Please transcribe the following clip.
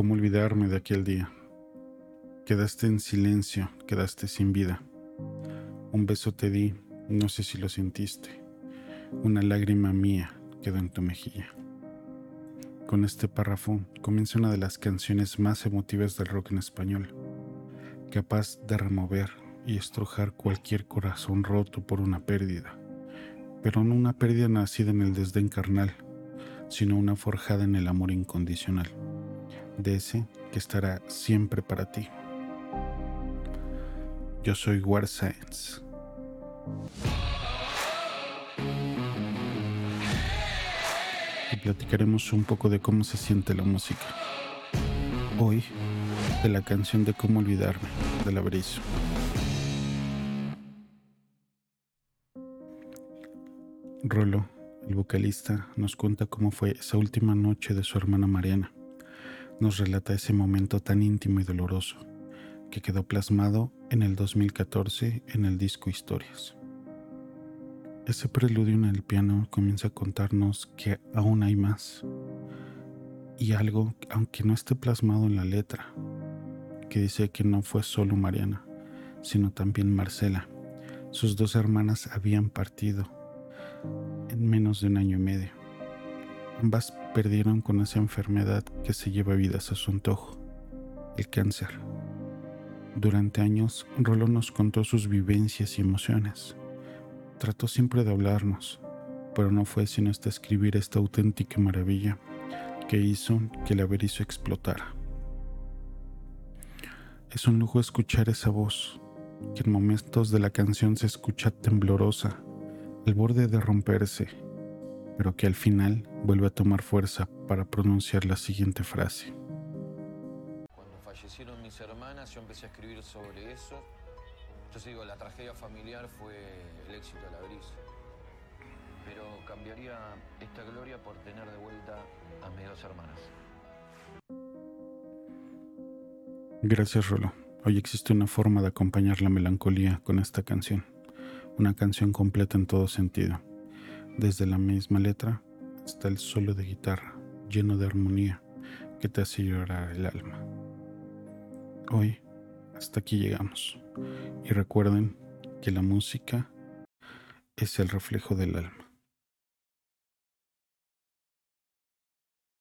¿Cómo olvidarme de aquel día? Quedaste en silencio, quedaste sin vida. Un beso te di, no sé si lo sentiste. Una lágrima mía quedó en tu mejilla. Con este párrafo comienza una de las canciones más emotivas del rock en español, capaz de remover y estrujar cualquier corazón roto por una pérdida, pero no una pérdida nacida en el desdén carnal, sino una forjada en el amor incondicional, de ese que estará siempre para ti. Yo soy War Science. Y platicaremos un poco de cómo se siente la música. Hoy, de la canción de Cómo olvidarme, del Averizo. Rolo, el vocalista, nos cuenta cómo fue esa última noche de su hermana Mariana. Nos relata ese momento tan íntimo y doloroso que quedó plasmado en el 2014 en el disco Historias. Ese preludio en el piano comienza a contarnos que aún hay más y algo, aunque no esté plasmado en la letra, que dice que no fue solo Mariana, sino también Marcela. Sus dos hermanas habían partido en menos de un año y medio. Ambas perdieron con esa enfermedad que se lleva vidas a su antojo, el cáncer. Durante años, Rolo nos contó sus vivencias y emociones. Trató siempre de hablarnos, pero no fue sino hasta escribir esta auténtica maravilla que hizo que el averizo explotara. Es un lujo escuchar esa voz, que en momentos de la canción se escucha temblorosa, al borde de romperse, pero que al final vuelve a tomar fuerza para pronunciar la siguiente frase fallecieron mis hermanas, yo empecé a escribir sobre eso. Yo digo, la tragedia familiar fue el éxito de la brisa. Pero cambiaría esta gloria por tener de vuelta a mis dos hermanas. Gracias, Rolo. Hoy existe una forma de acompañar la melancolía con esta canción. Una canción completa en todo sentido. Desde la misma letra hasta el solo de guitarra, lleno de armonía, que te hace llorar el alma. Hoy hasta aquí llegamos. Y recuerden que la música es el reflejo del alma.